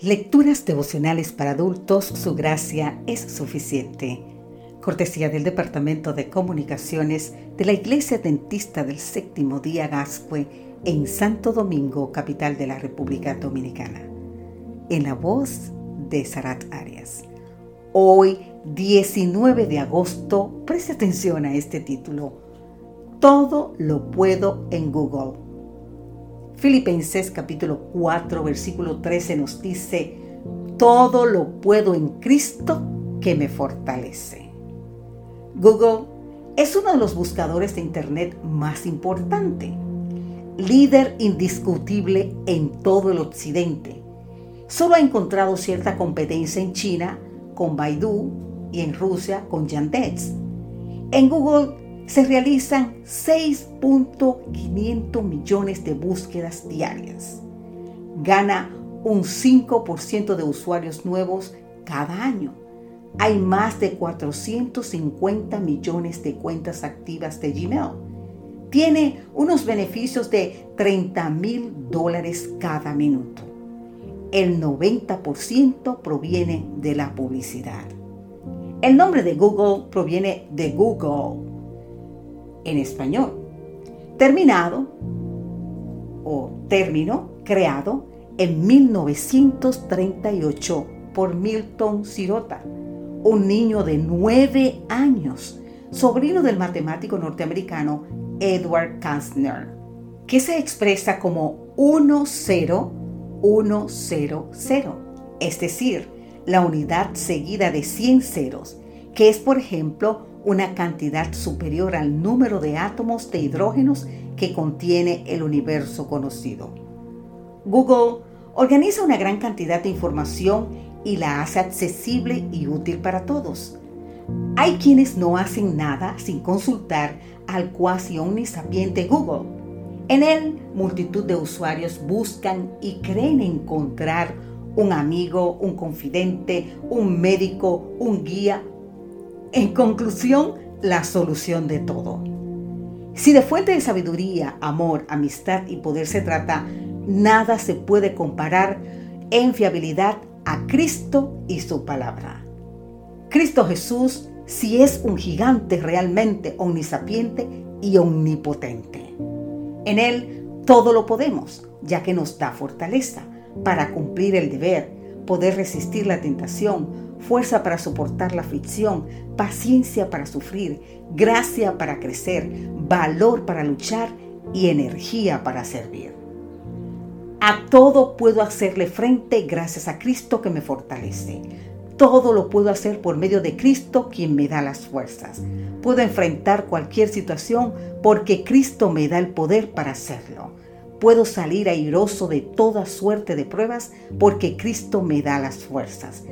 Lecturas devocionales para adultos, su gracia es suficiente. Cortesía del Departamento de Comunicaciones de la Iglesia Dentista del Séptimo Día Gascue en Santo Domingo, capital de la República Dominicana. En la voz de Sarat Arias. Hoy, 19 de agosto, preste atención a este título. Todo lo puedo en Google. Filipenses capítulo 4 versículo 13 nos dice, todo lo puedo en Cristo que me fortalece. Google es uno de los buscadores de Internet más importante, líder indiscutible en todo el occidente. Solo ha encontrado cierta competencia en China con Baidu y en Rusia con Yandex. En Google se realizan 6.500 millones de búsquedas diarias. Gana un 5% de usuarios nuevos cada año. Hay más de 450 millones de cuentas activas de Gmail. Tiene unos beneficios de 30 mil dólares cada minuto. El 90% proviene de la publicidad. El nombre de Google proviene de Google, en español. Terminado o término creado en 1938 por Milton Sirota, un niño de nueve años, sobrino del matemático norteamericano Edward Kastner, que se expresa como 10100, es decir, la unidad seguida de 100 ceros, que es por ejemplo una cantidad superior al número de átomos de hidrógenos que contiene el universo conocido. Google organiza una gran cantidad de información y la hace accesible y útil para todos. Hay quienes no hacen nada sin consultar al cuasi omnisapiente Google. En él, multitud de usuarios buscan y creen encontrar un amigo, un confidente, un médico, un guía en conclusión, la solución de todo. Si de fuente de sabiduría, amor, amistad y poder se trata, nada se puede comparar en fiabilidad a Cristo y su palabra. Cristo Jesús si es un gigante realmente omnisapiente y omnipotente. En Él todo lo podemos, ya que nos da fortaleza para cumplir el deber, poder resistir la tentación, fuerza para soportar la aflicción, paciencia para sufrir, gracia para crecer, valor para luchar y energía para servir. A todo puedo hacerle frente gracias a Cristo que me fortalece. Todo lo puedo hacer por medio de Cristo quien me da las fuerzas. Puedo enfrentar cualquier situación porque Cristo me da el poder para hacerlo. Puedo salir airoso de toda suerte de pruebas porque Cristo me da las fuerzas.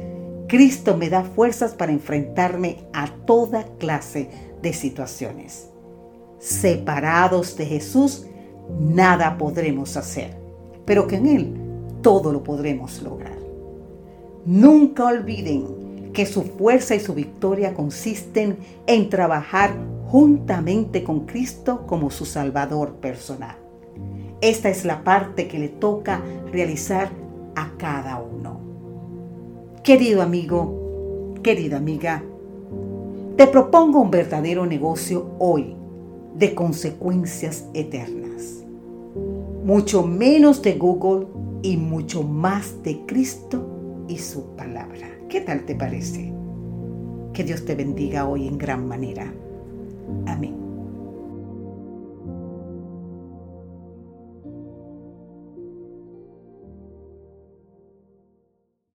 Cristo me da fuerzas para enfrentarme a toda clase de situaciones. Separados de Jesús, nada podremos hacer, pero que en Él todo lo podremos lograr. Nunca olviden que su fuerza y su victoria consisten en trabajar juntamente con Cristo como su Salvador personal. Esta es la parte que le toca realizar a cada uno. Querido amigo, querida amiga, te propongo un verdadero negocio hoy de consecuencias eternas. Mucho menos de Google y mucho más de Cristo y su palabra. ¿Qué tal te parece? Que Dios te bendiga hoy en gran manera. Amén.